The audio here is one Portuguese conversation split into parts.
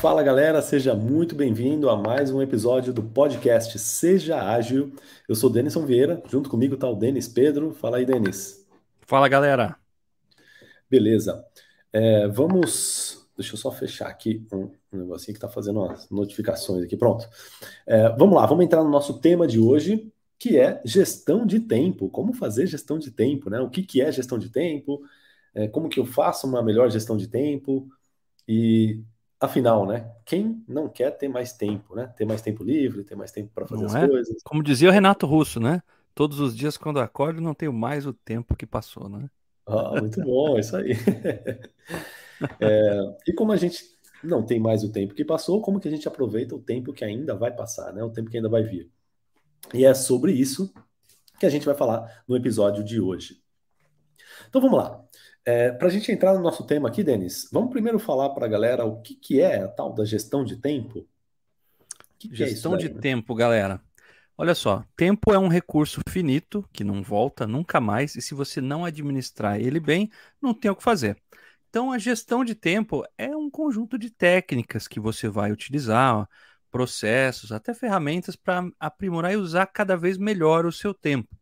Fala galera, seja muito bem-vindo a mais um episódio do podcast Seja Ágil. Eu sou Denison Vieira, junto comigo está o Denis Pedro. Fala aí, Denis. Fala galera. Beleza. É, vamos. Deixa eu só fechar aqui um, negocinho que está fazendo umas notificações aqui. Pronto. É, vamos lá, vamos entrar no nosso tema de hoje, que é gestão de tempo. Como fazer gestão de tempo, né? O que, que é gestão de tempo? É, como que eu faço uma melhor gestão de tempo? E afinal, né? Quem não quer ter mais tempo, né? Ter mais tempo livre, ter mais tempo para fazer não as é? coisas. Como dizia o Renato Russo, né? Todos os dias quando acordo não tenho mais o tempo que passou, né? Ah, muito bom, isso aí. é, e como a gente não tem mais o tempo que passou, como que a gente aproveita o tempo que ainda vai passar, né? O tempo que ainda vai vir. E é sobre isso que a gente vai falar no episódio de hoje. Então vamos lá. É, para a gente entrar no nosso tema aqui, Denis, vamos primeiro falar para a galera o que, que é a tal da gestão de tempo? Que que gestão é daí, de né? tempo, galera. Olha só, tempo é um recurso finito que não volta nunca mais, e se você não administrar ele bem, não tem o que fazer. Então, a gestão de tempo é um conjunto de técnicas que você vai utilizar, processos, até ferramentas para aprimorar e usar cada vez melhor o seu tempo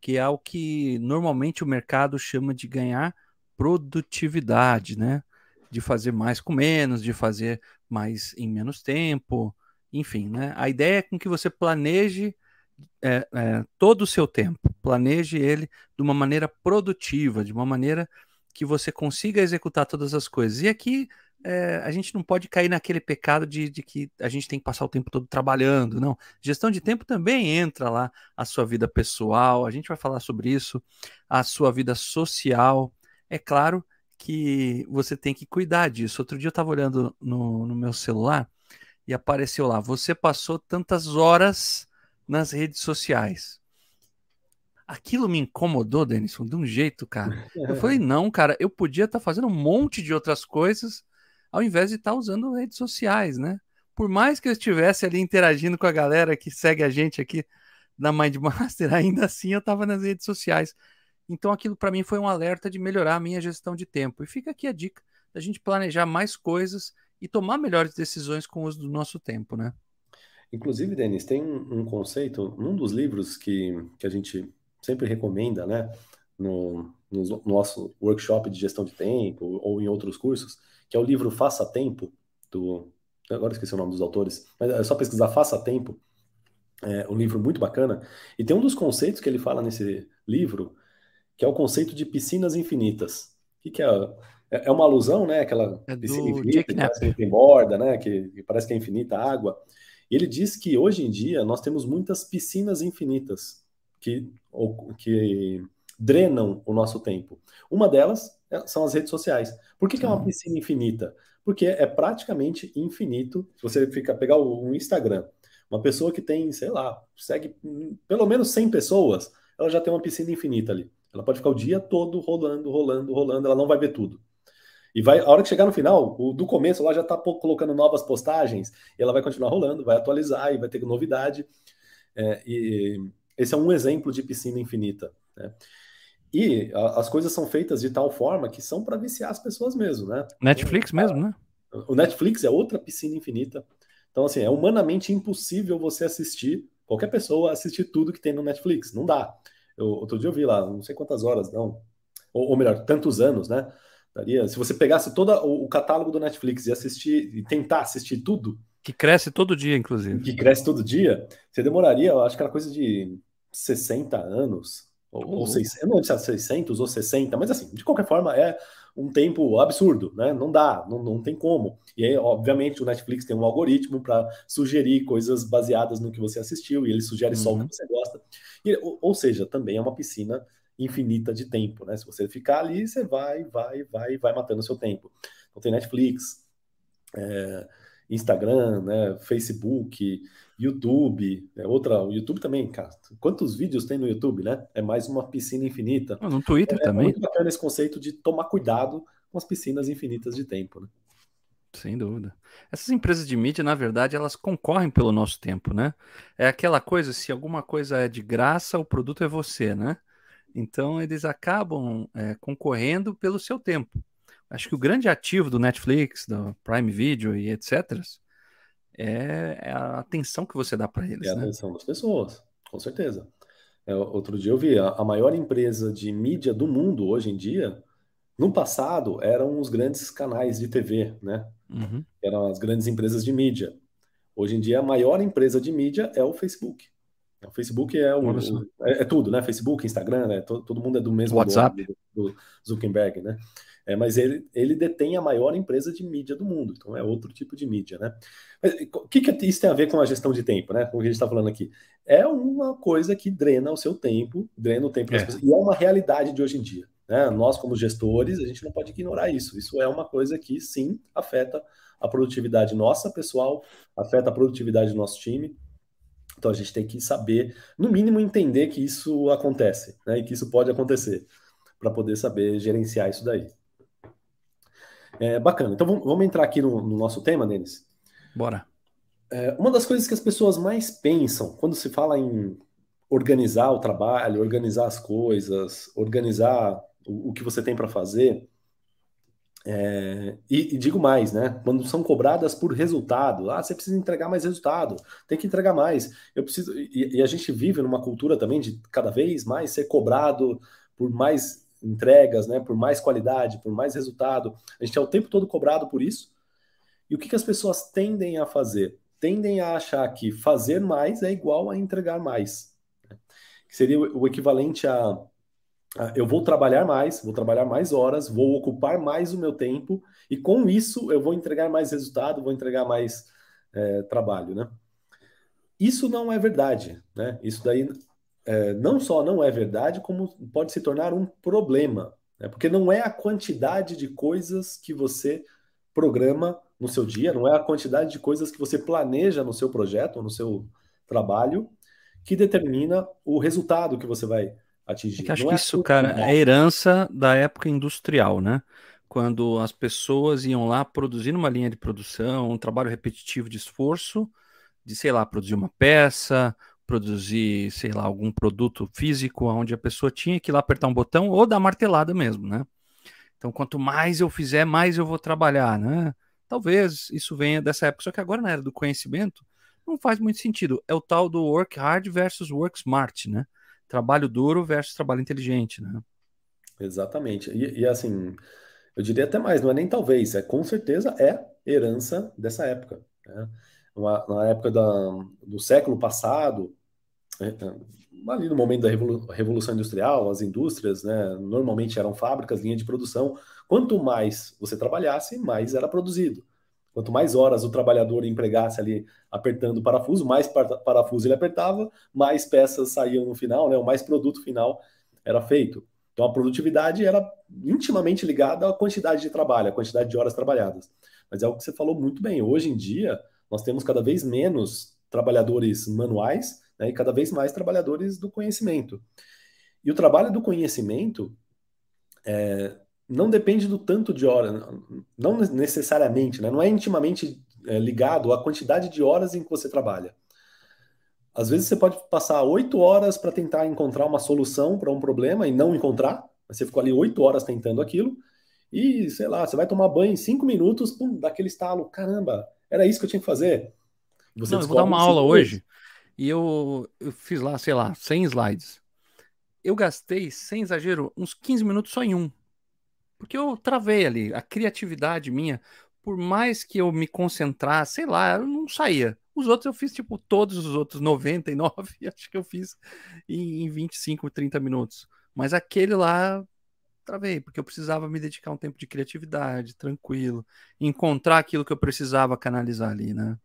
que é o que normalmente o mercado chama de ganhar produtividade, né? De fazer mais com menos, de fazer mais em menos tempo, enfim, né? A ideia é com que você planeje é, é, todo o seu tempo, planeje ele de uma maneira produtiva, de uma maneira que você consiga executar todas as coisas. E aqui é, a gente não pode cair naquele pecado de, de, que a gente tem que passar o tempo todo trabalhando, não. Gestão de tempo também entra lá a sua vida pessoal, a gente vai falar sobre isso, a sua vida social. É claro que você tem que cuidar disso. Outro dia eu estava olhando no, no meu celular e apareceu lá: você passou tantas horas nas redes sociais aquilo me incomodou, Denison, de um jeito, cara. Eu falei, não, cara, eu podia estar tá fazendo um monte de outras coisas ao invés de estar tá usando redes sociais, né? Por mais que eu estivesse ali interagindo com a galera que segue a gente aqui na Mindmaster, ainda assim eu estava nas redes sociais. Então aquilo para mim foi um alerta de melhorar a minha gestão de tempo. E fica aqui a dica da gente planejar mais coisas e tomar melhores decisões com o uso do nosso tempo, né? Inclusive, Denis, tem um, conceito, num dos livros que, que a gente sempre recomenda, né, no, no nosso workshop de gestão de tempo ou em outros cursos, que é o livro Faça Tempo, do. Agora esqueci o nome dos autores, mas é só pesquisar Faça Tempo. É um livro muito bacana. E tem um dos conceitos que ele fala nesse livro, que é o conceito de piscinas infinitas. O que, é? É, é uma alusão, né? Aquela é piscina infinita, que parece que tem borda, né? Que, que parece que é infinita a água. E ele diz que hoje em dia nós temos muitas piscinas infinitas que, que drenam o nosso tempo. Uma delas é, são as redes sociais. Por que, que é uma piscina infinita? Porque é praticamente infinito. Se você fica pegar o, Instagram, uma pessoa que tem, sei lá, segue pelo menos 100 pessoas, ela já tem uma piscina infinita ali. Ela pode ficar o dia todo rolando, rolando, rolando, ela não vai ver tudo. E vai, a hora que chegar no final, o, do começo, ela já está colocando novas postagens, e ela vai continuar rolando, vai atualizar e vai ter novidade. É, e esse é um exemplo de piscina infinita. Né? E a, as coisas são feitas de tal forma que são para viciar as pessoas mesmo, né? Netflix mesmo, né? O Netflix é outra piscina infinita. Então, assim, é humanamente impossível você assistir, qualquer pessoa assistir tudo que tem no Netflix. Não dá. Eu, outro dia eu vi lá, não sei quantas horas, não. Ou, ou melhor, tantos anos, né? Daria, se você pegasse todo o, o catálogo do Netflix e assistir, e tentar assistir tudo. Que cresce todo dia, inclusive. Que cresce todo dia, você demoraria, eu acho que era coisa de 60 anos ou, uhum. ou 600, eu não lembro se é 600 ou 60, mas assim, de qualquer forma é um tempo absurdo, né? Não dá, não, não tem como. E aí, obviamente, o Netflix tem um algoritmo para sugerir coisas baseadas no que você assistiu, e ele sugere uhum. só o que uhum. você gosta. E, ou, ou, seja, também é uma piscina infinita de tempo, né? Se você ficar ali, você vai, vai, vai, vai matando o seu tempo. Então tem Netflix, é, Instagram, né, Facebook, YouTube, é outra, o YouTube também, cara. Quantos vídeos tem no YouTube, né? É mais uma piscina infinita. Ah, no Twitter é, também. É muito bacana esse conceito de tomar cuidado com as piscinas infinitas de tempo, né? Sem dúvida. Essas empresas de mídia, na verdade, elas concorrem pelo nosso tempo, né? É aquela coisa, se alguma coisa é de graça, o produto é você, né? Então eles acabam é, concorrendo pelo seu tempo. Acho que o grande ativo do Netflix, do Prime Video e etc. É, é a atenção que você dá para eles. É a né? atenção das pessoas, com certeza. É, outro dia eu vi a, a maior empresa de mídia do mundo hoje em dia. No passado eram os grandes canais de TV, né? Uhum. Eram as grandes empresas de mídia. Hoje em dia a maior empresa de mídia é o Facebook. O Facebook é, o, é, é, tudo, né? Facebook, Instagram, né? Todo, todo mundo é do mesmo WhatsApp do, do Zuckerberg, né? É, mas ele, ele detém a maior empresa de mídia do mundo, então é outro tipo de mídia, né? Mas, o que, que isso tem a ver com a gestão de tempo, né? Com o que a gente está falando aqui? É uma coisa que drena o seu tempo, drena o tempo das é. pessoas, e é uma realidade de hoje em dia. Né? Nós, como gestores, a gente não pode ignorar isso. Isso é uma coisa que, sim, afeta a produtividade nossa, pessoal, afeta a produtividade do nosso time, então a gente tem que saber, no mínimo, entender que isso acontece, né? E que isso pode acontecer, para poder saber gerenciar isso daí. É bacana. Então vamos, vamos entrar aqui no, no, nosso tema, Denis. Bora. É, uma das coisas que as pessoas mais pensam quando se fala em organizar o trabalho, organizar as coisas, organizar o, o que você tem para fazer, é, e, e, digo mais, né? Quando são cobradas por resultado, ah, você precisa entregar mais resultado, tem que entregar mais. Eu preciso. E, e, a gente vive numa cultura também de cada vez mais ser cobrado por mais entregas, né? Por mais qualidade, por mais resultado. A gente é o tempo todo cobrado por isso. E o que, que as pessoas tendem a fazer? Tendem a achar que fazer mais é igual a entregar mais. Né? Que seria o equivalente a ah, eu vou trabalhar mais, vou trabalhar mais horas, vou ocupar mais o meu tempo e com isso eu vou entregar mais resultado, vou entregar mais é, trabalho, né? Isso não é verdade, né? Isso daí é, não só não é verdade, como pode se tornar um problema, né? porque não é a quantidade de coisas que você programa no seu dia, não é a quantidade de coisas que você planeja no seu projeto, no seu trabalho, que determina o resultado que você vai atingir. É acho não que é isso, cara, é herança da época industrial, né? Quando as pessoas iam lá produzir uma linha de produção, um trabalho repetitivo de esforço, de, sei lá, produzir uma peça, produzir, sei lá, algum produto físico, onde a pessoa tinha que ir lá apertar um botão ou dar martelada mesmo, né? Então, quanto mais eu fizer, mais eu vou trabalhar, né? Talvez isso venha dessa época, só que agora na era do conhecimento não faz muito sentido. É o tal do work hard versus work smart, né? trabalho duro versus trabalho inteligente, né? Exatamente. E, e, assim, eu diria até mais, não é nem talvez, é com certeza é herança dessa época. Né? Uma, na época da, do século passado, é, é, ali no momento da Revolução Industrial, as indústrias, né, normalmente eram fábricas, linha de produção. Quanto mais você trabalhasse, mais era produzido. Quanto mais horas o trabalhador empregasse ali apertando o parafuso, mais parafuso ele apertava, mais peças saíam no final, né? O mais produto final era feito. Então a produtividade era intimamente ligada à quantidade de trabalho, à quantidade de horas trabalhadas. Mas é o que você falou muito bem. Hoje em dia, nós temos cada vez menos trabalhadores manuais né, e cada vez mais trabalhadores do conhecimento. E o trabalho do conhecimento é, não depende do tanto de horas, não necessariamente, né? não é intimamente é, ligado à quantidade de horas em que você trabalha. Às vezes você pode passar oito horas para tentar encontrar uma solução para um problema e não encontrar, você ficou ali oito horas tentando aquilo, e sei lá, você vai tomar banho em cinco minutos, pum, dá aquele estalo, caramba, era isso que eu tinha que fazer. Você não, eu vou dar uma aula hoje, e eu, eu fiz lá, sei lá, 100 slides. Eu gastei, sem exagero, uns 15 minutos só em um. Porque eu travei ali. A criatividade minha, por mais que eu me concentrasse, sei lá, eu não saía. Os outros eu fiz, tipo, todos os outros 99, acho que eu fiz em, em 25, 30 minutos. Mas aquele lá, travei, porque eu precisava me dedicar um tempo de criatividade, tranquilo, encontrar aquilo que eu precisava canalizar ali, né?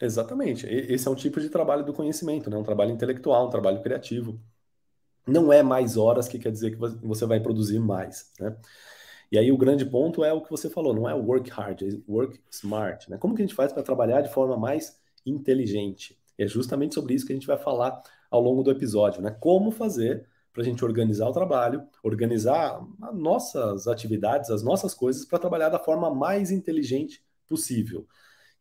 Exatamente. Esse é um tipo de trabalho do conhecimento, né? Um trabalho intelectual, um trabalho criativo. Não é mais horas que quer dizer que você vai produzir mais, né? E aí o grande ponto é o que você falou, não é work hard, é work smart. Né? Como que a gente faz para trabalhar de forma mais inteligente? E é justamente sobre isso que a gente vai falar ao longo do episódio, né? Como fazer para a gente organizar o trabalho, organizar as nossas atividades, as nossas coisas, para trabalhar da forma mais inteligente possível.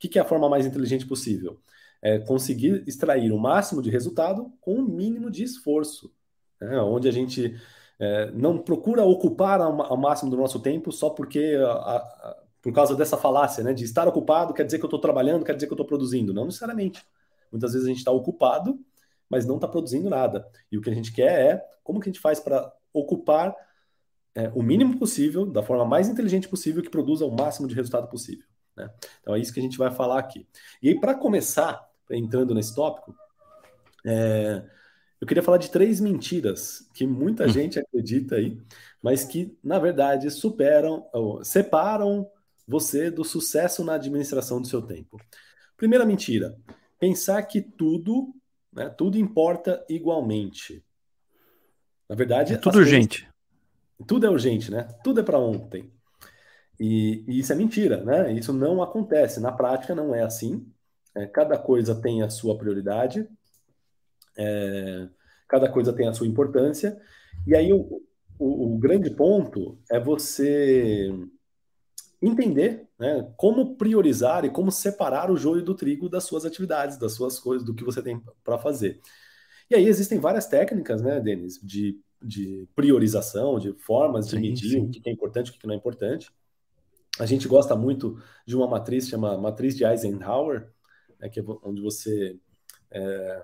Que, que é a forma mais inteligente possível? É conseguir extrair o máximo de resultado com o mínimo de esforço. Né? Onde a gente É, não procura ocupar ao máximo do nosso tempo só porque a, a, por causa dessa falácia, né? De estar ocupado quer dizer que eu estou trabalhando, quer dizer que eu estou produzindo. Não necessariamente. Muitas vezes a gente está ocupado, mas não está produzindo nada. E o que a gente quer é como que a gente faz para ocupar é, o mínimo possível, da forma mais inteligente possível, que produza o máximo de resultado possível. Né? Então é isso que a gente vai falar aqui. E aí, para começar, entrando nesse tópico, é, eu queria falar de três mentiras que muita hum. gente acredita aí, mas que, na verdade, superam, separam você do sucesso na administração do seu tempo. Primeira mentira: pensar que tudo, né, tudo importa igualmente. Na verdade, é tudo urgente. tudo é urgente, né? Tudo é para ontem. E, e, isso é mentira, né? Isso não acontece. Na prática, não é assim. É, cada coisa tem a sua prioridade, é, cada coisa tem a sua importância. E aí, o, o, o grande ponto é você entender né, como priorizar e como separar o joio do trigo das suas atividades, das suas coisas, do que você tem para fazer. E aí existem várias técnicas, né, Denis, de, de priorização, de formas de sim, medir sim. o que é importante e o que não é importante. A gente gosta muito de uma matriz chamada matriz de Eisenhower, né, que é onde você é,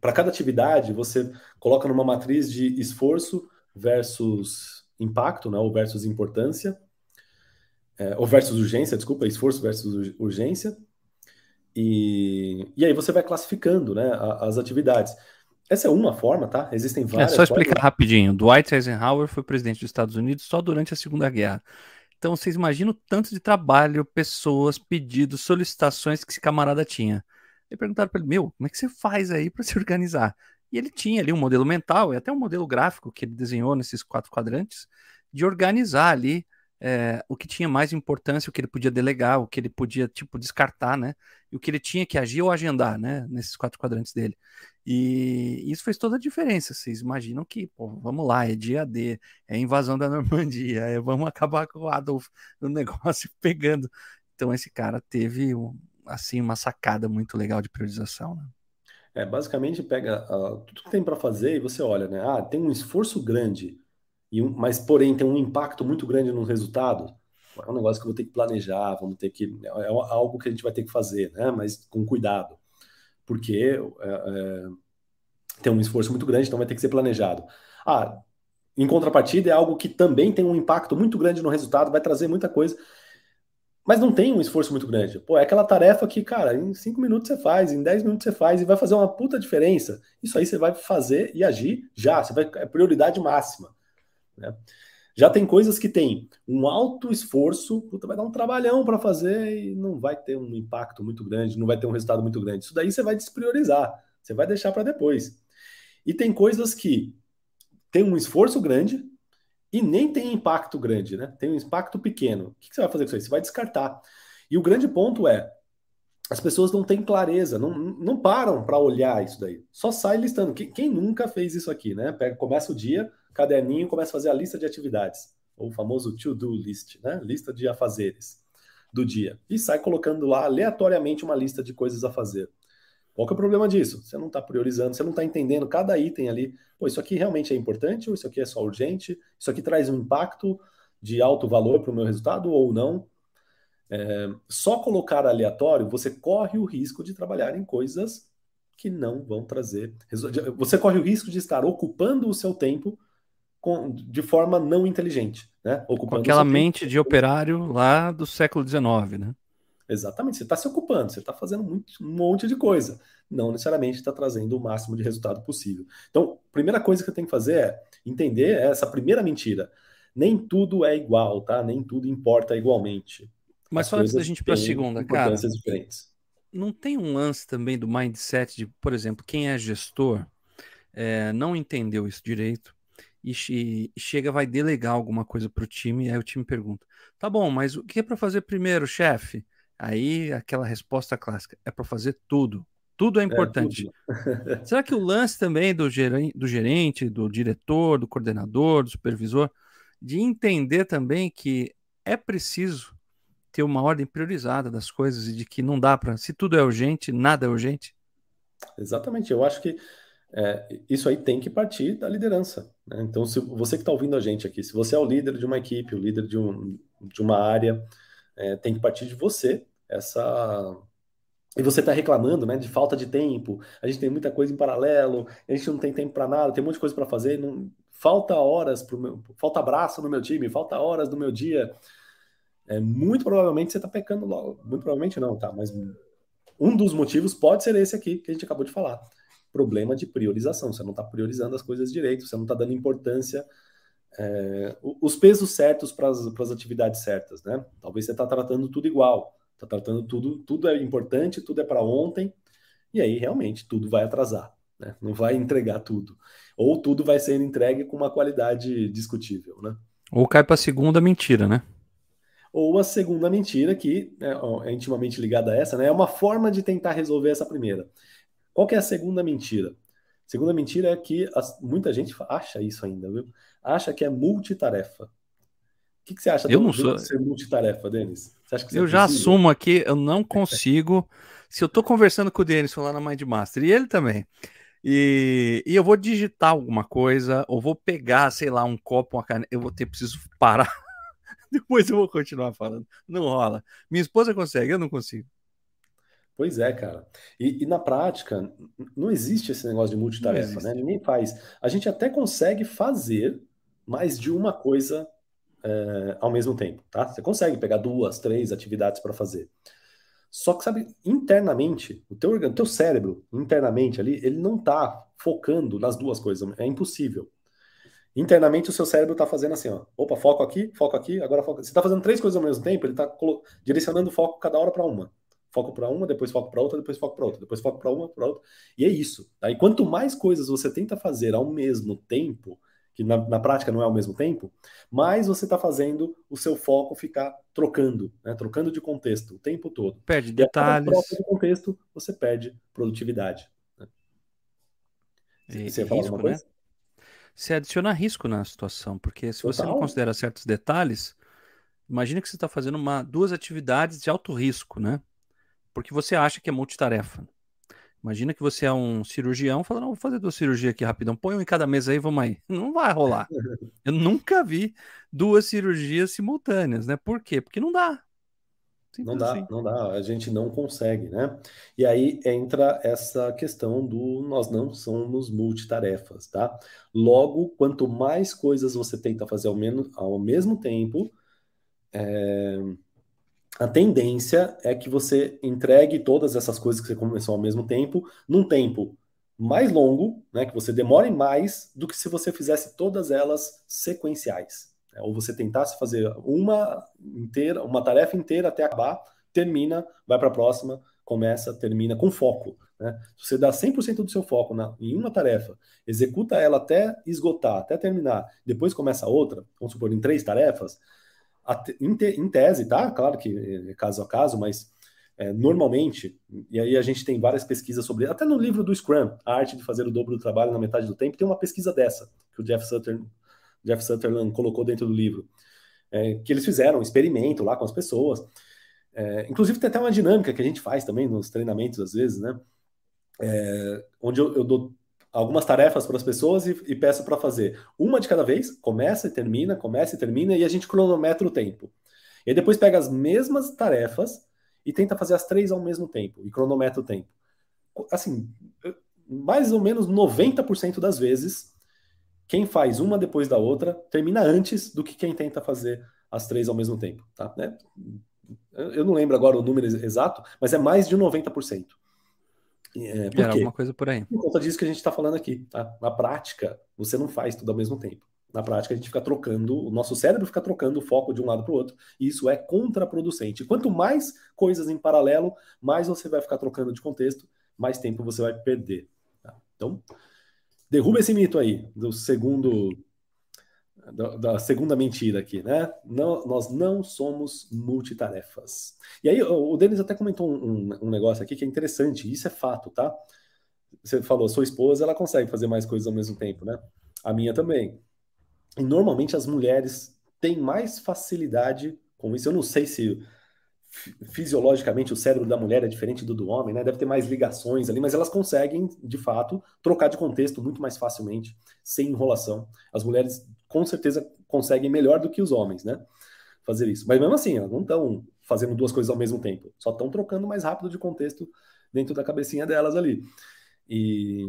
para cada atividade você coloca numa matriz de esforço versus impacto, né, ou versus importância, é, ou versus urgência, desculpa, esforço versus urgência, e, e aí você vai classificando né, as atividades. Essa é uma forma, tá? Existem várias. É só explicar formas. rapidinho. Dwight Eisenhower foi presidente dos Estados Unidos só durante a Segunda Guerra. Então vocês imaginam o tanto de trabalho, pessoas, pedidos, solicitações que esse camarada tinha. E perguntaram para ele: Meu, como é que você faz aí para se organizar? E ele tinha ali um modelo mental e até um modelo gráfico que ele desenhou nesses quatro quadrantes de organizar ali é, o que tinha mais importância, o que ele podia delegar, o que ele podia tipo descartar, né? E o que ele tinha que agir ou agendar, né? Nesses quatro quadrantes dele. E isso fez toda a diferença. Vocês imaginam que, pô, vamos lá, é dia D, é invasão da Normandia, é, vamos acabar com o Adolf no negócio pegando. Então esse cara teve assim uma sacada muito legal de priorização, né? É, basicamente pega uh, tudo que tem para fazer e você olha, né? Ah, tem um esforço grande, e um, mas porém tem um impacto muito grande no resultado. É um negócio que eu vou ter que planejar, vamos ter que é, é algo que a gente vai ter que fazer, né? Mas com cuidado porque é, é, tem um esforço muito grande, então vai ter que ser planejado. Ah, em contrapartida, é algo que também tem um impacto muito grande no resultado, vai trazer muita coisa, mas não tem um esforço muito grande. Pô, é aquela tarefa que, cara, em cinco minutos você faz, em dez minutos você faz e vai fazer uma puta diferença. Isso aí você vai fazer e agir já, você vai, é prioridade máxima. Né? Já tem coisas que tem um alto esforço, puta, vai dar um trabalhão para fazer e não vai ter um impacto muito grande, não vai ter um resultado muito grande. Isso daí você vai despriorizar, você vai deixar para depois. E tem coisas que tem um esforço grande e nem tem impacto grande, né? Tem um impacto pequeno. O que você vai fazer com isso aí? Você vai descartar. E o grande ponto é, as pessoas não têm clareza, não, não param para olhar isso daí. Só sai listando. Quem, quem, nunca fez isso aqui, né? Pega, começa o dia, caderninho, começa a fazer a lista de atividades, ou o famoso to-do list, né? Lista de afazeres do dia. E sai colocando lá aleatoriamente uma lista de coisas a fazer. Qual que é o problema disso? Você não está priorizando, você não está entendendo cada item ali. Pô, isso aqui realmente é importante ou isso aqui é só urgente? Isso aqui traz um impacto de alto valor para o meu resultado ou não? É, só colocar aleatório, você corre o risco de trabalhar em coisas que não vão trazer. Você corre o risco de estar ocupando o seu tempo com, de forma não inteligente. Né? Ocupando com aquela mente tempo. de operário lá do século XIX, né? Exatamente, você está se ocupando, você está fazendo muito, um monte de coisa. Não necessariamente está trazendo o máximo de resultado possível. Então, a primeira coisa que eu tenho que fazer é entender essa primeira mentira. Nem tudo é igual, tá? Nem tudo importa igualmente. Mas só antes da gente ir para a segunda, cara. Diferentes. Não tem um lance também do mindset de, por exemplo, quem é gestor é, não entendeu isso direito e, e chega, vai delegar alguma coisa para o time, e aí o time pergunta: tá bom, mas o que é para fazer primeiro, chefe? Aí aquela resposta clássica: é para fazer tudo. Tudo é, é importante. É, tudo. Será que o lance também do gerente, do gerente, do diretor, do coordenador, do supervisor, de entender também que é preciso ter uma ordem priorizada das coisas e de que não dá para. Se tudo é urgente, nada é urgente. Exatamente. Eu acho que é, isso aí tem que partir da liderança. Né? Então, se você que está ouvindo a gente aqui, se você é o líder de uma equipe, o líder de, um, de uma área, é, tem que partir de você essa. E você está reclamando né, de falta de tempo, a gente tem muita coisa em paralelo, a gente não tem tempo para nada, tem um monte de coisa para fazer, não... falta horas para meu... falta abraço no meu time, falta horas do meu dia. É, muito provavelmente você está pecando logo. Muito provavelmente não, tá? Mas um dos motivos pode ser esse aqui que a gente acabou de falar problema de priorização. Você não está priorizando as coisas direito, você não está dando importância, é, os pesos certos para as atividades certas, né? Talvez você está tratando tudo igual, está tratando tudo, tudo é importante, tudo é para ontem, e aí realmente tudo vai atrasar, né? Não vai entregar tudo. Ou tudo vai ser entregue com uma qualidade discutível, né? Ou cai para a segunda mentira, né? Ou a segunda mentira, que né, é intimamente ligada a essa, né? É uma forma de tentar resolver essa primeira. Qual que é a segunda mentira? A segunda mentira é que as, muita gente acha isso ainda, viu? Acha que é multitarefa. O que, que você acha eu não sou... ser multitarefa, Denis? Eu já assumo aqui, eu não consigo. se eu estou conversando com o Denis lá na Mindmaster, e ele também, e, e, eu vou digitar alguma coisa, ou vou pegar, sei lá, um copo, uma caneta, eu vou ter, preciso parar. Depois eu vou continuar falando. Não rola. Minha esposa consegue, eu não consigo. Pois é, cara. E, e, na prática, não existe esse negócio de multitarefa, né? Ninguém faz. A gente até consegue fazer mais de uma coisa é, ao mesmo tempo, tá? Você consegue pegar duas, três atividades para fazer. Só que, sabe, internamente, o teu, o teu cérebro, internamente ali, ele não está focando nas duas coisas. É impossível. Internamente, o seu cérebro está fazendo assim, ó. Opa, foco aqui, foco aqui, agora foco. Você está fazendo três coisas ao mesmo tempo, ele está direcionando o foco cada hora para uma foco para uma, depois foco para outra, depois foco para outra, depois foco para uma, para outra. E é isso. Tá? E quanto mais coisas você tenta fazer ao mesmo tempo, que na, na prática não é ao mesmo tempo, mais você está fazendo o seu foco ficar trocando, né? trocando de contexto o tempo todo. Perde detalhes. E de contexto, você perde produtividade. Né? E, você risco, coisa? Né? Você adiciona risco na situação, porque se Total. você não considera certos detalhes, imagina que você está fazendo uma, duas atividades de alto risco, né? porque você acha que é multitarefa. Imagina que você é um cirurgião, fala, não, vou fazer duas cirurgias aqui rapidão, põe um em cada mesa aí, vamos aí. Não vai rolar. Eu nunca vi duas cirurgias simultâneas, né? Por quê? Porque não dá. Simples não dá, assim. não dá, a gente não consegue, né? E aí entra essa questão do nós não somos multitarefas, tá? Logo, quanto mais coisas você tenta fazer ao, menos, ao mesmo tempo, é, a tendência é que você entregue todas essas coisas que você começou ao mesmo tempo, num tempo mais longo, né, que você demore mais do que se você fizesse todas elas sequenciais. Né? Ou você tentasse fazer uma inteira, uma tarefa inteira até acabar, termina, vai para a próxima, começa, termina com foco. Né? Se você dá 100% do seu foco na, em uma tarefa, executa ela até esgotar, até terminar, depois começa outra, vamos supor, em três tarefas, em, te, em tese, tá? Claro que é caso a caso, mas é, normalmente, e aí a gente tem várias pesquisas sobre, até no livro do Scrum, a arte de fazer o dobro do trabalho na metade do tempo, tem uma pesquisa dessa, que o Jeff, Sutter, Jeff Sutherland colocou dentro do livro, é, que eles fizeram um experimento lá com as pessoas. É, inclusive tem até uma dinâmica que a gente faz também nos treinamentos, às vezes, né? É, onde eu, eu dou algumas tarefas para as pessoas e, e peço para fazer uma de cada vez, começa e termina, começa e termina, e a gente cronometra o tempo. E aí depois pega as mesmas tarefas e tenta fazer as três ao mesmo tempo, e cronometra o tempo. Assim, mais ou menos 90% das vezes, quem faz uma depois da outra termina antes do que quem tenta fazer as três ao mesmo tempo. Tá? Né? Eu não lembro agora o número exato, mas é mais de 90%. É, por Era alguma coisa por aí. Por conta disso que a gente está falando aqui. Tá? Na prática, você não faz tudo ao mesmo tempo. Na prática, a gente fica trocando, o nosso cérebro fica trocando o foco de um lado para o outro, e isso é contraproducente. Quanto mais coisas em paralelo, mais você vai ficar trocando de contexto, mais tempo você vai perder. Tá? Então, derruba esse mito aí do segundo da, da, segunda mentira aqui, né? Não, nós não somos multitarefas. E aí, o, Denis até comentou um, um, um, negócio aqui que é interessante, isso é fato, tá? Você falou, sua esposa, ela consegue fazer mais coisas ao mesmo tempo, né? A minha também. E normalmente as mulheres têm mais facilidade com isso. Eu não sei se fisiologicamente o cérebro da mulher é diferente do do homem, né? Deve ter mais ligações ali, mas elas conseguem, de fato, trocar de contexto muito mais facilmente, sem enrolação. As mulheres com certeza conseguem melhor do que os homens, né? Fazer isso. Mas mesmo assim, elas não estão fazendo duas coisas ao mesmo tempo, só estão trocando mais rápido de contexto dentro da cabecinha delas ali. E,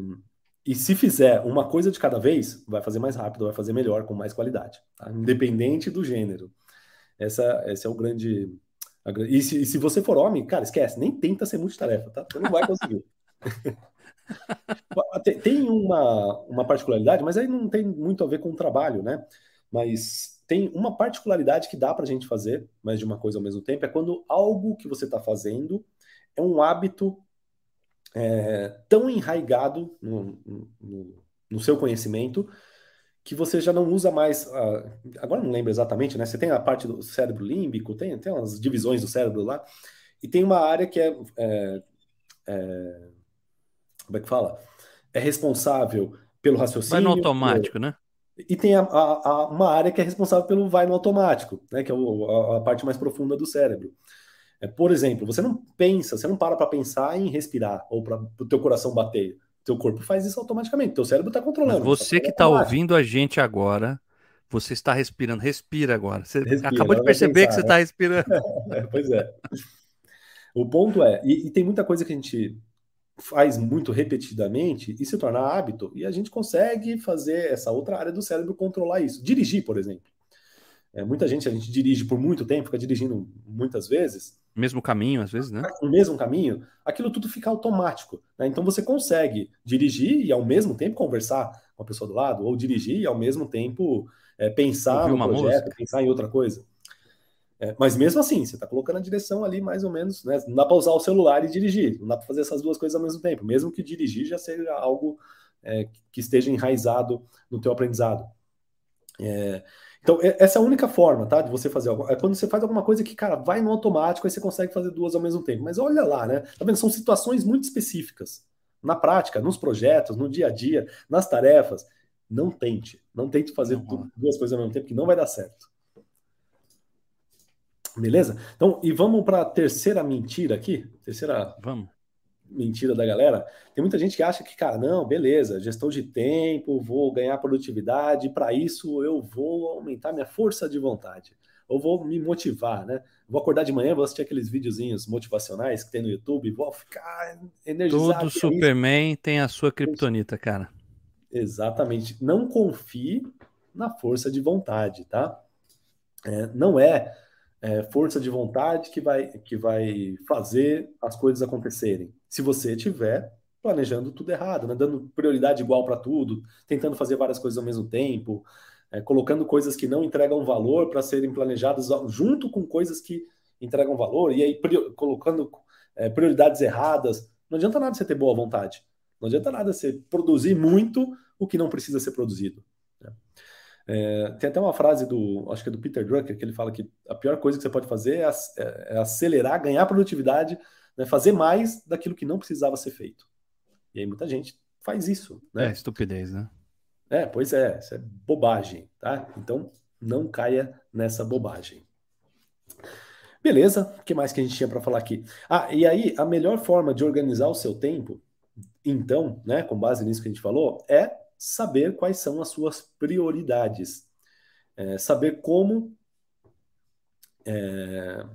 e se fizer uma coisa de cada vez, vai fazer mais rápido, vai fazer melhor, com mais qualidade, tá? independente do gênero. Essa, esse é o grande e se, e se, você for homem, cara, esquece, nem tenta ser multitarefa, tá? Você não vai conseguir. tem uma, uma particularidade, mas aí não tem muito a ver com o trabalho, né? Mas tem uma particularidade que dá para a gente fazer, mas de uma coisa ao mesmo tempo, é quando algo que você está fazendo é um hábito é, tão enraigado no, no, no seu conhecimento que você já não usa mais. Uh, agora não lembro exatamente, né? Você tem a parte do cérebro límbico, tem, tem umas divisões do cérebro lá, e tem uma área que é, é, é como é que fala? É responsável pelo raciocínio. Vai no automático, né? E tem a, a, a, uma área que é responsável pelo vai no automático, né? Que é o, a, parte mais profunda do cérebro. É, por exemplo, você não pensa, você não para para pensar em respirar ou para o teu coração bater. Teu corpo faz isso automaticamente, teu cérebro está controlando. Mas você que está ouvindo a gente agora, você está respirando, respira agora. Você respira, acabou de perceber pensar, que você está né? respirando. é, pois é. O ponto é, e, e, tem muita coisa que a gente faz muito repetidamente e se torna hábito, e a gente consegue fazer essa outra área do cérebro controlar isso. Dirigir, por exemplo. É, muita gente, a gente dirige por muito tempo, fica dirigindo muitas vezes, mesmo caminho, às vezes, né? O mesmo caminho, aquilo tudo fica automático. Né? Então você consegue dirigir e ao mesmo tempo conversar com a pessoa do lado, ou dirigir e ao mesmo tempo é, pensar no projeto, música. pensar em outra coisa. É, mas mesmo assim, você está colocando a direção ali mais ou menos, né? Não dá para usar o celular e dirigir, não dá para fazer essas duas coisas ao mesmo tempo, mesmo que dirigir já seja algo é, que esteja enraizado no teu aprendizado. É, então, essa é a única forma, tá? De você fazer algo. É quando você faz alguma coisa que, cara, vai no automático, aí você consegue fazer duas ao mesmo tempo. Mas olha lá, né? Tá vendo? São situações muito específicas. Na prática, nos projetos, no dia a dia, nas tarefas. Não tente. Não tente fazer duas coisas ao mesmo tempo, que não vai dar certo. Beleza? Então, e vamos para a terceira mentira aqui. Terceira. Vamos mentira da galera. Tem muita gente que acha que, cara, não, beleza, gestão de tempo, vou ganhar produtividade, para isso eu vou aumentar minha força de vontade. Ou vou me motivar, né? Vou acordar de manhã, vou assistir aqueles videozinhos motivacionais que tem no YouTube, vou ficar energizado. Todo Superman tem a sua criptonita, cara. Exatamente. Não confie na força de vontade, tá? É, não é é, força de vontade que vai, que vai fazer as coisas acontecerem. Se você estiver planejando tudo errado, né? dando prioridade igual para tudo, tentando fazer várias coisas ao mesmo tempo, é, colocando coisas que não entregam valor para serem planejadas junto com coisas que entregam valor, e aí colocando é, prioridades erradas. Não adianta nada você ter boa vontade. Não adianta nada você produzir muito o que não precisa ser produzido. Né? É, tem até uma frase do, acho que é do Peter Drucker, que ele fala que a pior coisa que você pode fazer é, é, é acelerar, ganhar produtividade, né, fazer mais daquilo que não precisava ser feito. E aí muita gente faz isso. Né? É estupidez, né? É, pois é, isso é bobagem, tá? Então não caia nessa bobagem. Beleza, o que mais que a gente tinha para falar aqui? Ah, e aí a melhor forma de organizar o seu tempo, então, né, com base nisso que a gente falou, é saber quais são as suas prioridades. É, saber como. É,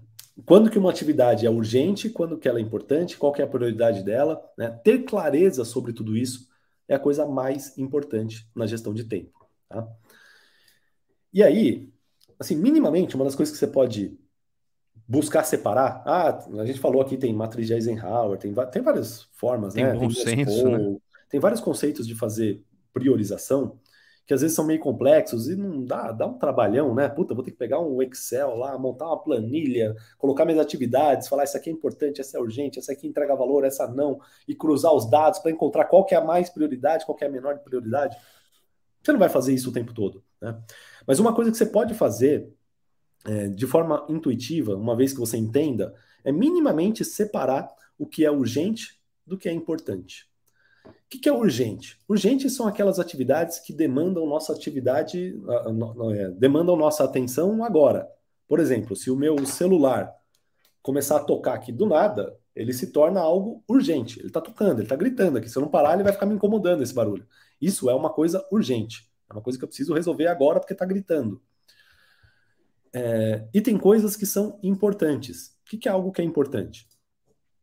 quando que uma atividade é urgente, quando que ela é importante, qual que é a prioridade dela. Né? Ter clareza sobre tudo isso é a coisa mais importante na gestão de tempo. Tá? E aí, assim, minimamente, uma das coisas que você pode buscar separar. Ah, a gente falou aqui, tem matriz de Eisenhower, tem, tem várias formas, tem né? Bom tem senso, né? Tem vários conceitos de fazer priorização, que às vezes são meio complexos e não dá, dá um trabalhão, né? Puta, vou ter que pegar um Excel lá, montar uma planilha, colocar minhas atividades, falar essa aqui é importante, essa é urgente, essa aqui entrega valor, essa não, e cruzar os dados para encontrar qual que é a mais prioridade, qual que é a menor prioridade. Você não vai fazer isso o tempo todo, né? Mas uma coisa que você pode fazer é, de forma intuitiva, uma vez que você entenda, é minimamente separar o que é urgente do que é importante. O que, que é urgente? Urgente são aquelas atividades que demandam nossa atividade, é, demandam nossa atenção agora. Por exemplo, se o meu celular começar a tocar aqui do nada, ele se torna algo urgente. Ele está tocando, ele está gritando aqui. Se eu não parar, ele vai ficar me incomodando esse barulho. Isso é uma coisa urgente. É uma coisa que eu preciso resolver agora porque está gritando. É, e tem coisas que são importantes. O que, que é algo que é importante?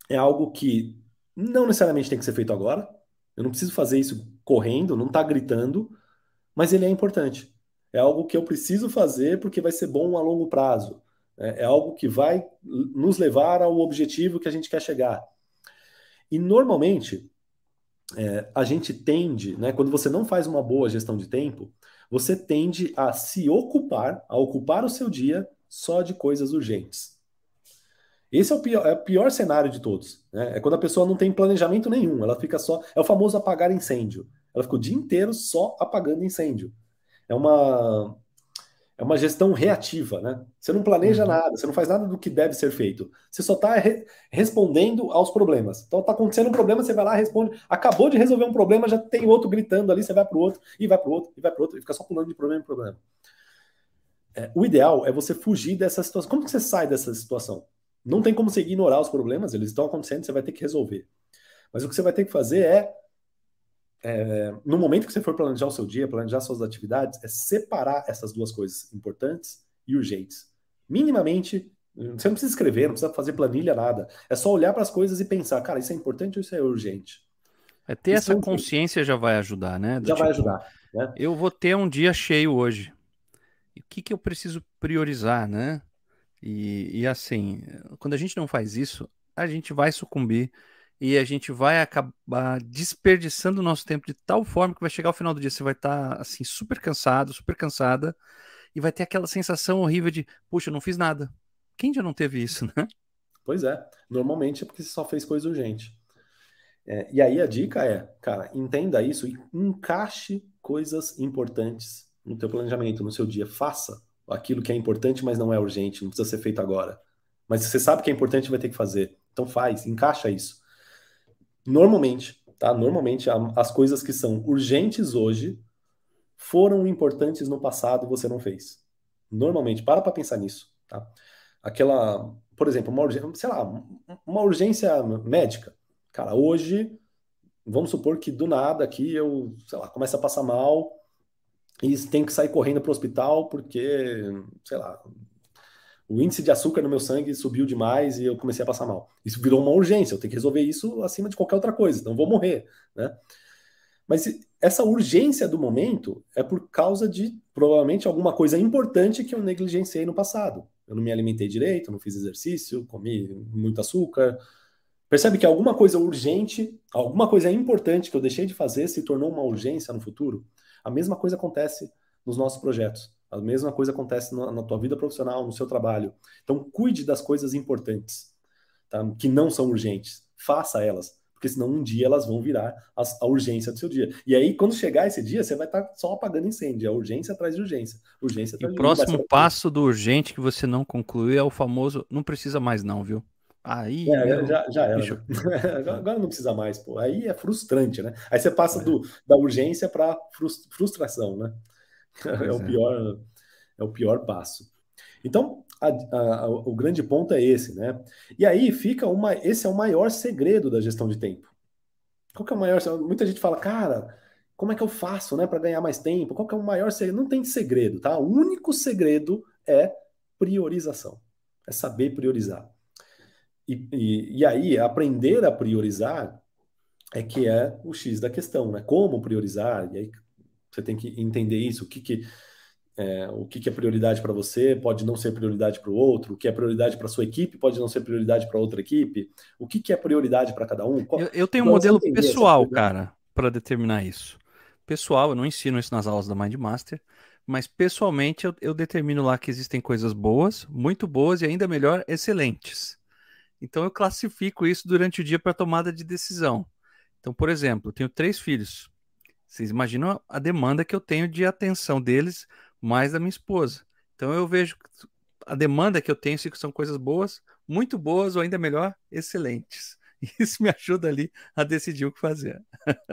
É algo que não necessariamente tem que ser feito agora. Eu não preciso fazer isso correndo, não está gritando, mas ele é importante. É algo que eu preciso fazer porque vai ser bom a longo prazo. É, é algo que vai nos levar ao objetivo que a gente quer chegar. E normalmente é, a gente tende, né, quando você não faz uma boa gestão de tempo, você tende a se ocupar, a ocupar o seu dia só de coisas urgentes. Esse é o pior, é o pior cenário de todos. Né? É quando a pessoa não tem planejamento nenhum, ela fica só. É o famoso apagar incêndio. Ela fica o dia inteiro só apagando incêndio. É uma, é uma gestão reativa, né? Você não planeja uhum. nada, você não faz nada do que deve ser feito. Você só está re respondendo aos problemas. Então está acontecendo um problema, você vai lá, responde. Acabou de resolver um problema, já tem outro gritando ali, você vai para o outro, e vai para o outro, e vai para o outro, e fica só pulando de problema em problema. É, o ideal é você fugir dessa situação. Como que você sai dessa situação? Não tem como você ignorar os problemas, eles estão acontecendo, você vai ter que resolver. Mas o que você vai ter que fazer é é, no momento que você for planejar o seu dia, planejar suas atividades, é separar essas duas coisas importantes e urgentes. Minimamente, você não precisa escrever, não precisa fazer planilha, nada. É só olhar para as coisas e pensar, cara, isso é importante ou isso é urgente? É ter isso essa é consciência já vai ajudar, né? Do já tipo, vai ajudar. Né? Eu vou ter um dia cheio hoje. E o que, que eu preciso priorizar, né? E, e assim, quando a gente não faz isso, a gente vai sucumbir e a gente vai acabar desperdiçando o nosso tempo de tal forma que vai chegar ao final do dia, você vai estar tá, assim super cansado, super cansada e vai ter aquela sensação horrível de, puxa, eu não fiz nada. Quem já não teve isso, né? Pois é, normalmente é porque você só fez coisa urgente. É, e aí a dica é, cara, entenda isso e encaixe coisas importantes no teu planejamento, no seu dia. Faça aquilo que é importante, mas não é urgente, não precisa ser feito agora. Mas se você sabe que é importante, vai ter que fazer. Então faz, encaixa isso. Normalmente, tá? Normalmente as coisas que são urgentes hoje foram importantes no passado e você não fez. Normalmente, para para pensar nisso, tá? Aquela, por exemplo, uma urgência, sei lá, uma urgência médica. Cara, hoje, vamos supor que do nada aqui eu, sei lá, começa a passar mal e tenho que sair correndo para o hospital porque, sei lá, o índice de açúcar no meu sangue subiu demais e eu comecei a passar mal. Isso virou uma urgência, eu tenho que resolver isso acima de qualquer outra coisa, então vou morrer, né? Mas essa urgência do momento é por causa de provavelmente alguma coisa importante que eu negligenciei no passado. Eu não me alimentei direito, não fiz exercício, comi muito açúcar. Percebe que alguma coisa urgente, alguma coisa importante que eu deixei de fazer se tornou uma urgência no futuro? A mesma coisa acontece nos nossos projetos. A mesma coisa acontece na, na, tua vida profissional, no seu trabalho. Então, cuide das coisas importantes, tá? que não são urgentes. Faça elas, porque senão um dia elas vão virar a, a urgência do seu dia. E aí, quando chegar esse dia, você vai estar tá só apagando incêndio. É urgência atrás de urgência. Urgência atrás e o próximo passo do urgente que você não concluiu é o famoso não precisa mais não, viu? Aí é, já, já era. Agora não precisa mais, pô. Aí é frustrante, né? Aí você passa é. do, da urgência para frustração, né? é, o é. pior, é o pior passo. Então, a, a, o grande ponto é esse, né? E aí fica uma. Esse é o maior segredo da gestão de tempo. Qual que é o maior? Muita gente fala, cara, como é que eu faço, né, para ganhar mais tempo? Qual que é o maior segredo? Não tem segredo, tá? O único segredo é priorização, é saber priorizar. E, e, e aí, aprender a priorizar é que é o X da questão, né? Como priorizar? E aí você tem que entender isso, o que, que, é, o que, que é prioridade para você pode não ser prioridade para o outro, o que é prioridade para sua equipe pode não ser prioridade para outra equipe, o que, que é prioridade para cada um. Eu, eu tenho um modelo pessoal, cara, para determinar isso. Pessoal, eu não ensino isso nas aulas da Mindmaster, mas pessoalmente eu, eu determino lá que existem coisas boas, muito boas e ainda melhor, excelentes. Então eu classifico isso durante o dia para tomada de decisão. Então, por exemplo, eu tenho três filhos. Vocês imaginam a demanda que eu tenho de atenção deles, mais da minha esposa. Então eu vejo a demanda que eu tenho, se são coisas boas, muito boas ou ainda melhor, excelentes. Isso me ajuda ali a decidir o que fazer.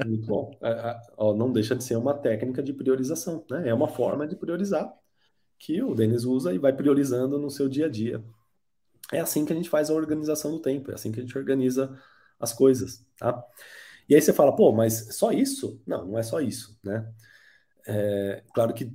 Muito bom. É, é, não deixa de ser uma técnica de priorização, né? É uma forma de priorizar que o Denis usa e vai priorizando no seu dia a dia. É assim que a gente faz a organização do tempo, é assim que a gente organiza as coisas, tá? E aí você fala, pô, mas só isso? Não, não é só isso, né? É, claro que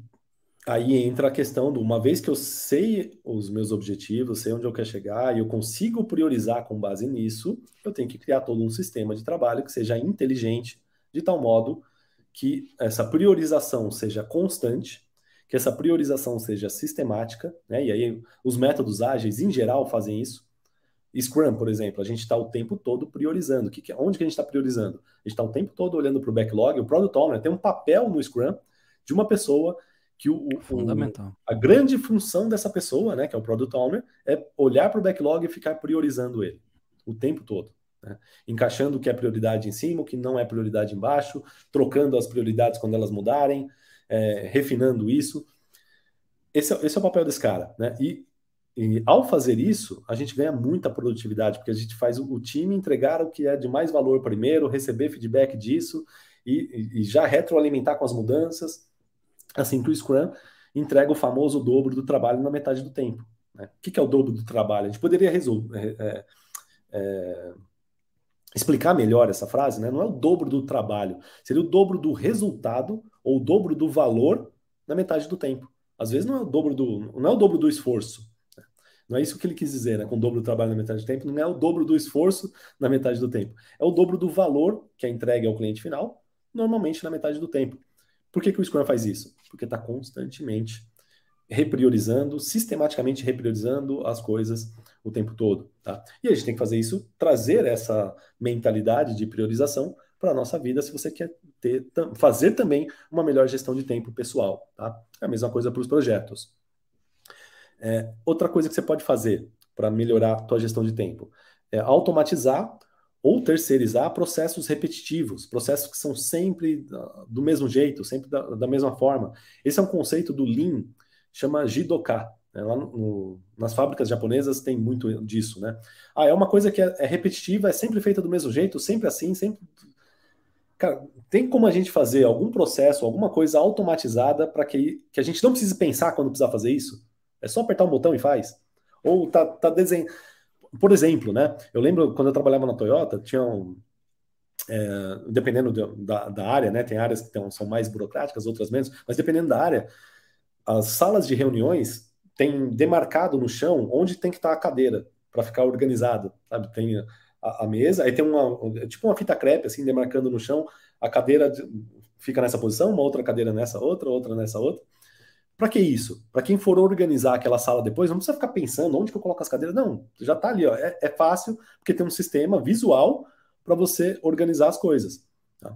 aí entra a questão do uma vez que eu sei os meus objetivos, sei onde eu quero chegar e eu consigo priorizar com base nisso, eu tenho que criar todo um sistema de trabalho que seja inteligente, de tal modo que essa priorização seja constante, que essa priorização seja sistemática, né? E aí os métodos ágeis em geral fazem isso. Scrum, por exemplo, a gente está o tempo todo priorizando. Que que, onde que a gente está priorizando? A gente está o tempo todo olhando para o backlog. O Product Owner tem um papel no Scrum de uma pessoa que o, Fundamental. O, a grande função dessa pessoa, né, que é o Product Owner, é olhar para o backlog e ficar priorizando ele o tempo todo. Né? Encaixando o que é prioridade em cima, o que não é prioridade embaixo, trocando as prioridades quando elas mudarem, é, refinando isso. Esse é, esse é, o papel desse cara. Né? E, e, ao fazer isso, a gente ganha muita produtividade, porque a gente faz o, o time entregar o que é de mais valor primeiro, receber feedback disso e, e já retroalimentar com as mudanças. Assim que o Scrum entrega o famoso dobro do trabalho na metade do tempo. Né? O que, que, é o dobro do trabalho? A gente poderia resolver. É, é, é, explicar melhor essa frase, né? Não é o dobro do trabalho, seria o dobro do resultado ou o dobro do valor na metade do tempo. Às vezes não é o dobro do, não é o dobro do esforço. Né? Não é isso que ele quis dizer, né? Com o dobro do trabalho na metade do tempo, não é o dobro do esforço na metade do tempo. É o dobro do valor que é entregue ao cliente final, normalmente na metade do tempo. Por que, que o Scrum faz isso? Porque está constantemente repriorizando, sistematicamente repriorizando as coisas o tempo todo. Tá? E a gente tem que fazer isso, trazer essa mentalidade de priorização para a nossa vida se você quer ter, fazer também uma melhor gestão de tempo pessoal. Tá? É a mesma coisa para os projetos. É, outra coisa que você pode fazer para melhorar a tua gestão de tempo é automatizar ou terceirizar processos repetitivos, processos que são sempre do mesmo jeito, sempre da, da mesma forma. Esse é um conceito do Lean, chama Jidoka. Né? Lá no, nas fábricas japonesas tem muito disso, né? Ah, é uma coisa que é, é, repetitiva, é sempre feita do mesmo jeito, sempre assim, sempre. Cara, tem como a gente fazer algum processo, alguma coisa automatizada para que, que a gente não precise pensar quando precisar fazer isso? É só apertar um botão e faz? Ou tá, tá desenhando. Por exemplo, né? Eu lembro quando eu trabalhava na Toyota, tinha um, é, dependendo de, da, da, área, né? Tem áreas que tão, são mais burocráticas, outras menos, mas dependendo da área, as salas de reuniões têm demarcado no chão onde tem que estar a cadeira para ficar organizado, sabe? Tem a, mesa, aí tem uma tipo uma fita crepe assim demarcando no chão, a cadeira fica nessa posição, uma outra cadeira nessa outra, outra nessa outra. Para que isso? Para quem for organizar aquela sala depois, não precisa ficar pensando onde que eu coloco as cadeiras. Não, já está ali, ó. É, é, fácil, porque tem um sistema visual para você organizar as coisas. Tá?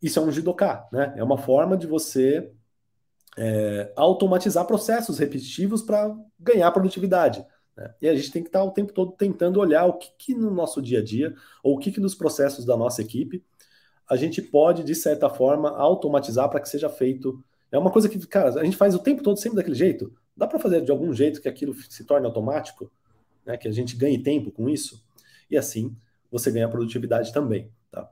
Isso é um jidoka, né? É uma forma de você é, automatizar processos repetitivos para ganhar produtividade. Né? E a gente tem que estar o tempo todo tentando olhar o que, que no nosso dia a dia, ou o que, que nos processos da nossa equipe, a gente pode, de certa forma, automatizar para que seja feito. É uma coisa que, cara, a gente faz o tempo todo sempre daquele jeito. Dá para fazer de algum jeito que aquilo se torne automático, né? que a gente ganhe tempo com isso, e assim você ganha produtividade também. Tá?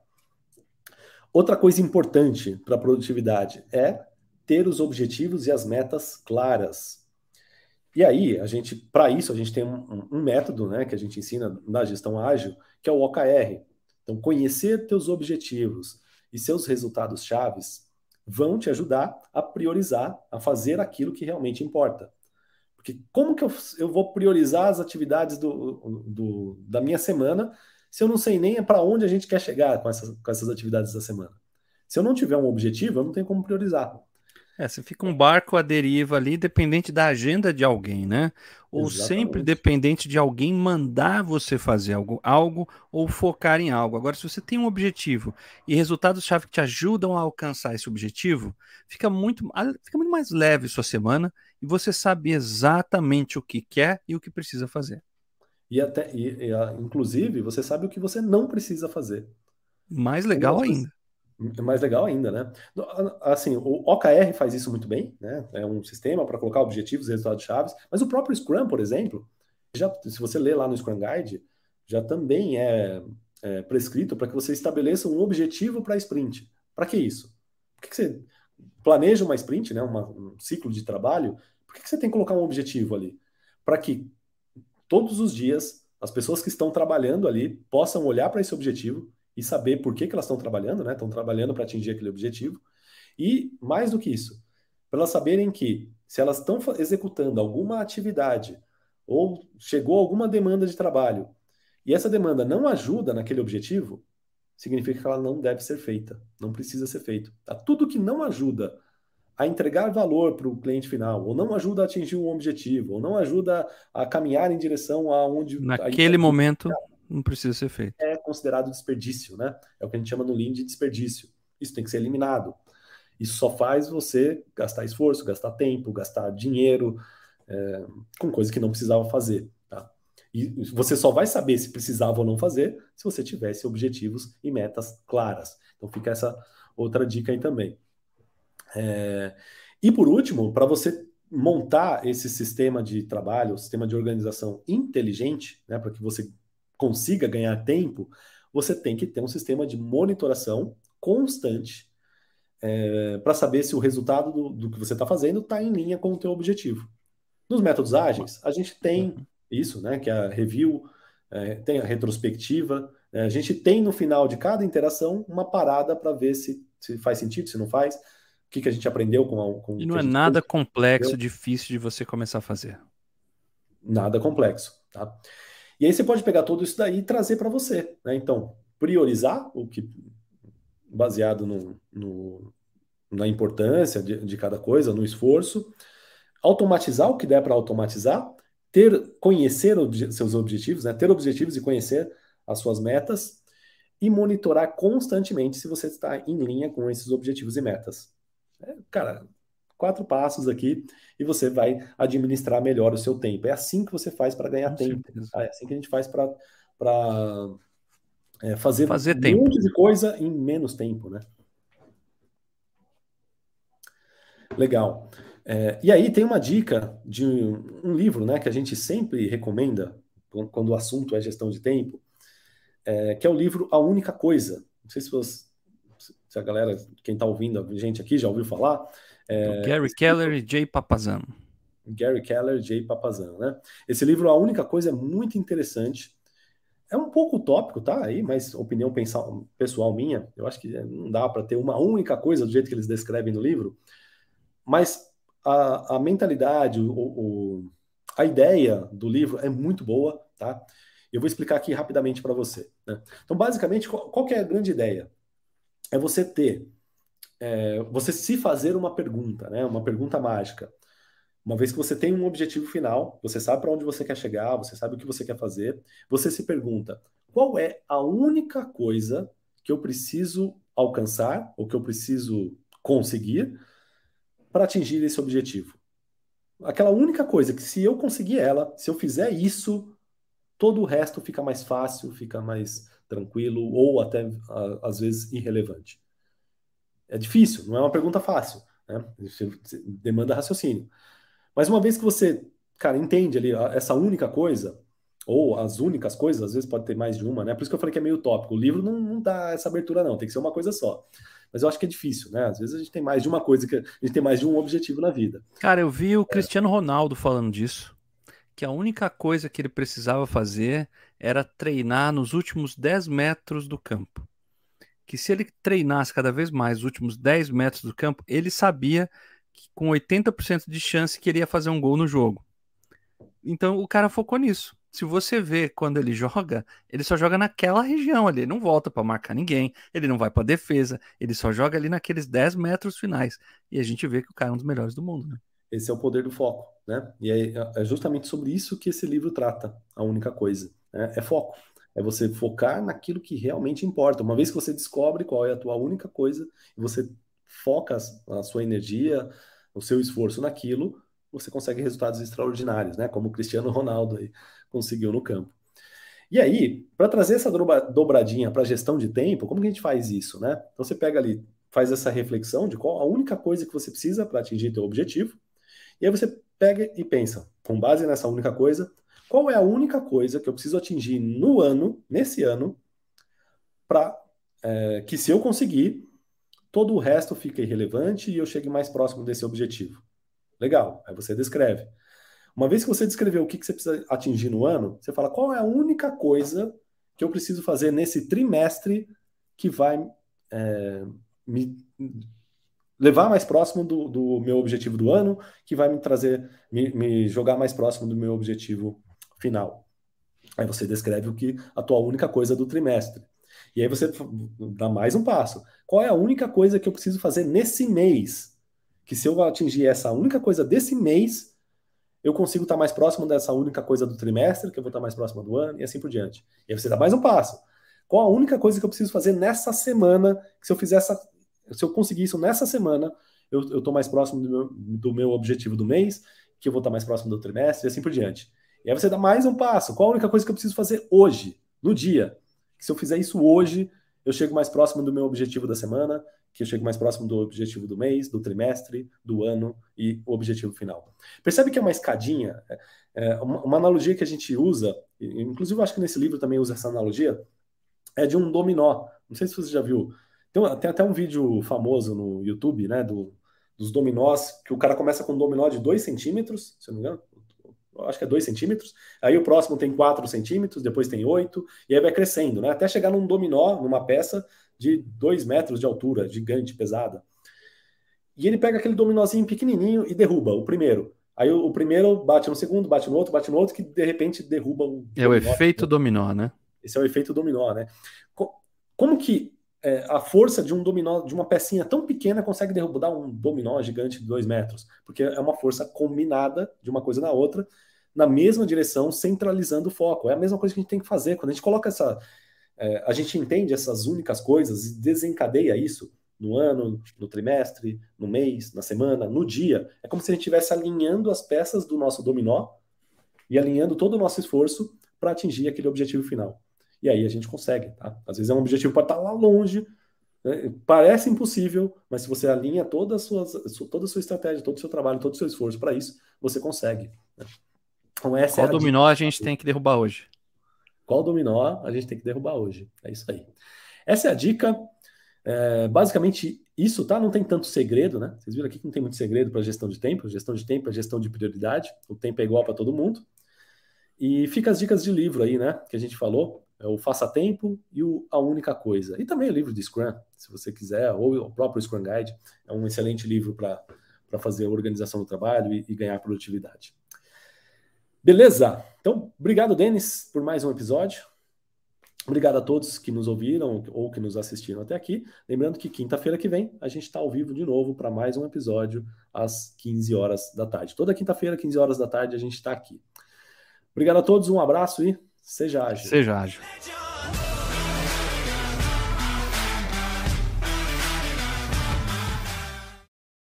Outra coisa importante para a produtividade é ter os objetivos e as metas claras. E aí, a gente, para isso, a gente tem um, um, método, né, que a gente ensina na gestão ágil, que é o OKR. Então, conhecer teus objetivos e seus resultados chaves vão te ajudar a priorizar, a fazer aquilo que realmente importa. Porque como que eu, eu vou priorizar as atividades do, do, da minha semana se eu não sei nem para onde a gente quer chegar com essas, com essas atividades da semana? Se eu não tiver um objetivo, eu não tenho como priorizar. É, você fica um barco à deriva ali, dependente da agenda de alguém, né? Ou Exatamente. sempre dependente de alguém mandar você fazer algo, algo ou focar em algo. Agora, se você tem um objetivo e resultados-chave que te ajudam a alcançar esse objetivo, fica muito, fica muito mais leve sua semana e você sabe exatamente o que quer e o que precisa fazer. E até, e, e, inclusive, você sabe o que você não precisa fazer. Mais legal ainda. É mais legal ainda, né? Assim, o OKR faz isso muito bem, né? É um sistema para colocar objetivos e resultados chaves, mas o próprio Scrum, por exemplo, já, se você ler lá no Scrum Guide, já também é, é prescrito para que você estabeleça um objetivo para a sprint. Para que isso? Por que, que, você planeja uma sprint, né? Uma, um ciclo de trabalho? Por que, que você tem que colocar um objetivo ali? Para que todos os dias as pessoas que estão trabalhando ali possam olhar para esse objetivo e saber por que, que elas estão trabalhando, né? Estão trabalhando para atingir aquele objetivo. E mais do que isso, para elas saberem que se elas estão executando alguma atividade ou chegou alguma demanda de trabalho e essa demanda não ajuda naquele objetivo, significa que ela não deve ser feita, não precisa ser feita. Tá? Tudo que não ajuda a entregar valor para o cliente final, ou não ajuda a atingir um objetivo, ou não ajuda a caminhar em direção a onde. Naquele momento, não precisa ser feito. É considerado desperdício, né? É o que a gente chama no Lean de desperdício. Isso tem que ser eliminado. Isso só faz você gastar esforço, gastar tempo, gastar dinheiro é, com coisas que não precisava fazer. Tá? E você só vai saber se precisava ou não fazer se você tivesse objetivos e metas claras. Então fica essa outra dica aí também. É... E por último, para você montar esse sistema de trabalho, sistema de organização inteligente, né, para que você consiga ganhar tempo, você tem que ter um sistema de monitoração constante é, para saber se o resultado do, do que você está fazendo está em linha com o teu objetivo. Nos métodos ágeis, a gente tem isso, né, que é a review, é, tem a retrospectiva, é, a gente tem no final de cada interação uma parada para ver se, se faz sentido, se não faz, o que, que a gente aprendeu com a. Com e não é nada fez, complexo, entendeu? difícil de você começar a fazer. Nada complexo, tá? E aí você pode pegar tudo isso daí e trazer para você, né? Então, priorizar o que baseado no, no na importância de, de, cada coisa, no esforço, automatizar o que der para automatizar, ter conhecer obje, seus objetivos, né? ter objetivos e conhecer as suas metas e monitorar constantemente se você está em linha com esses objetivos e metas. É, cara, quatro passos aqui e você vai administrar melhor o seu tempo. É assim que você faz para ganhar Com tempo. Certeza. É assim que a gente faz para é, fazer, fazer um tempo. monte de coisa em menos tempo, né? Legal. É, e aí tem uma dica de um, um, livro, né, que a gente sempre recomenda quando o assunto é gestão de tempo, é, que é o livro A Única Coisa. Não sei se você se a galera, quem está ouvindo, a gente aqui já ouviu falar. É, Gary Keller e Jay Papazano. Gary Keller e Jay Papazano, né? Esse livro, a única coisa é muito interessante. É um pouco utópico, tá? Aí, mas opinião pessoal minha, eu acho que não dá para ter uma única coisa do jeito que eles descrevem no livro. Mas a, a mentalidade, o, o, a ideia do livro é muito boa, tá? Eu vou explicar aqui rapidamente para você. Né? Então, basicamente, qual, qual é a grande ideia? é você ter, é, você se fazer uma pergunta, né? Uma pergunta mágica. Uma vez que você tem um objetivo final, você sabe para onde você quer chegar, você sabe o que você quer fazer, você se pergunta: qual é a única coisa que eu preciso alcançar, ou que eu preciso conseguir para atingir esse objetivo? Aquela única coisa que, se eu conseguir ela, se eu fizer isso, todo o resto fica mais fácil, fica mais tranquilo ou até às vezes irrelevante? É difícil, não é uma pergunta fácil, né? demanda raciocínio. Mas uma vez que você, cara, entende ali essa única coisa, ou as únicas coisas, às vezes pode ter mais de uma, né? Por isso que eu falei que é meio tópico. O livro não, não dá essa abertura, não, tem que ser uma coisa só. Mas eu acho que é difícil, né? Às vezes a gente tem mais de uma coisa, que a gente tem mais de um objetivo na vida. Cara, eu vi o Cristiano Ronaldo falando disso que a única coisa que ele precisava fazer era treinar nos últimos 10 metros do campo. Que se ele treinasse cada vez mais os últimos 10 metros do campo, ele sabia que com 80% de chance que ele ia fazer um gol no jogo. Então o cara focou nisso. Se você vê quando ele joga, ele só joga naquela região ali, ele não volta para marcar ninguém, ele não vai para defesa, ele só joga ali naqueles 10 metros finais. E a gente vê que o cara é um dos melhores do mundo, né? Esse é o poder do foco, né? E é, é justamente sobre isso que esse livro trata, a única coisa. Né? É foco. É você focar naquilo que realmente importa. Uma vez que você descobre qual é a tua única coisa, e você foca a sua energia, o seu esforço naquilo, você consegue resultados extraordinários, né? Como o Cristiano Ronaldo aí conseguiu no campo. E aí, para trazer essa dobradinha para a gestão de tempo, como que a gente faz isso, né? Então você pega ali, faz essa reflexão de qual a única coisa que você precisa para atingir teu objetivo, e aí você pega e pensa, com base nessa única coisa, qual é a única coisa que eu preciso atingir no ano, nesse ano, para é, que se eu conseguir, todo o resto fica irrelevante e eu chegue mais próximo desse objetivo. Legal, aí você descreve. Uma vez que você descreveu o que, que você precisa atingir no ano, você fala qual é a única coisa que eu preciso fazer nesse trimestre que vai é, me levar mais próximo do, do, meu objetivo do ano, que vai me trazer, me, me, jogar mais próximo do meu objetivo final. Aí você descreve o que a tua única coisa do trimestre. E aí você dá mais um passo. Qual é a única coisa que eu preciso fazer nesse mês? Que se eu atingir essa única coisa desse mês, eu consigo estar mais próximo dessa única coisa do trimestre, que eu vou estar mais próximo do ano, e assim por diante. E aí você dá mais um passo. Qual a única coisa que eu preciso fazer nessa semana, que se eu fizer essa, se eu conseguir isso nessa semana, eu estou mais próximo do meu, do meu objetivo do mês, que eu vou estar mais próximo do trimestre, e assim por diante. E aí você dá mais um passo. Qual a única coisa que eu preciso fazer hoje, no dia? Que se eu fizer isso hoje, eu chego mais próximo do meu objetivo da semana, que eu chego mais próximo do objetivo do mês, do trimestre, do ano e o objetivo final. Percebe que é uma escadinha? É, é uma, analogia que a gente usa, inclusive eu acho que nesse livro também usa essa analogia, é de um dominó. Não sei se você já viu. Tem, tem até um vídeo famoso no YouTube, né, do, dos dominós, que o cara começa com um dominó de 2 centímetros, se eu não me engano, acho que é 2 centímetros, aí o próximo tem 4 centímetros, depois tem 8, e aí vai crescendo, né? Até chegar num dominó, numa peça de 2 metros de altura, gigante, pesada. E ele pega aquele dominózinho pequenininho e derruba o primeiro. Aí o, o, primeiro bate no segundo, bate no outro, bate no outro, que de repente derruba o. É o efeito dominó, né? Esse é o efeito dominó, né? Como que é, a força de um dominó, de uma pecinha tão pequena, consegue derrubar um dominó gigante de dois metros? Porque é uma força combinada de uma coisa na outra, na mesma direção, centralizando o foco. É a mesma coisa que a gente tem que fazer. Quando a gente coloca essa. É, a gente entende essas únicas coisas e desencadeia isso no ano, no trimestre, no mês, na semana, no dia. É como se a gente estivesse alinhando as peças do nosso dominó e alinhando todo o nosso esforço para atingir aquele objetivo final. E aí a gente consegue, tá? Às vezes é um objetivo para estar tá lá longe, né? parece impossível, mas se você alinha toda a, sua, toda a sua estratégia, todo o seu trabalho, todo o seu esforço para isso, você consegue. Né? Então, essa Qual é a dominó dica. a gente tem que derrubar hoje? Qual dominó a gente tem que derrubar hoje? É isso aí. Essa é a dica. É, basicamente, isso, tá? Não tem tanto segredo, né? Vocês viram aqui que não tem muito segredo para gestão de tempo. Gestão de tempo é gestão de prioridade. O tempo é igual para todo mundo. E fica as dicas de livro aí, né? Que a gente falou. É o Faça Tempo e o A Única Coisa. E também o livro de Scrum, se você quiser, ou o próprio Scrum Guide. É um excelente livro para fazer a organização do trabalho e, e ganhar produtividade. Beleza? Então, obrigado, Denis, por mais um episódio. Obrigado a todos que nos ouviram ou que nos assistiram até aqui. Lembrando que quinta-feira que vem a gente está ao vivo de novo para mais um episódio às 15 horas da tarde. Toda quinta-feira, 15 horas da tarde, a gente está aqui. Obrigado a todos, um abraço e seja ágil. Seja ágil.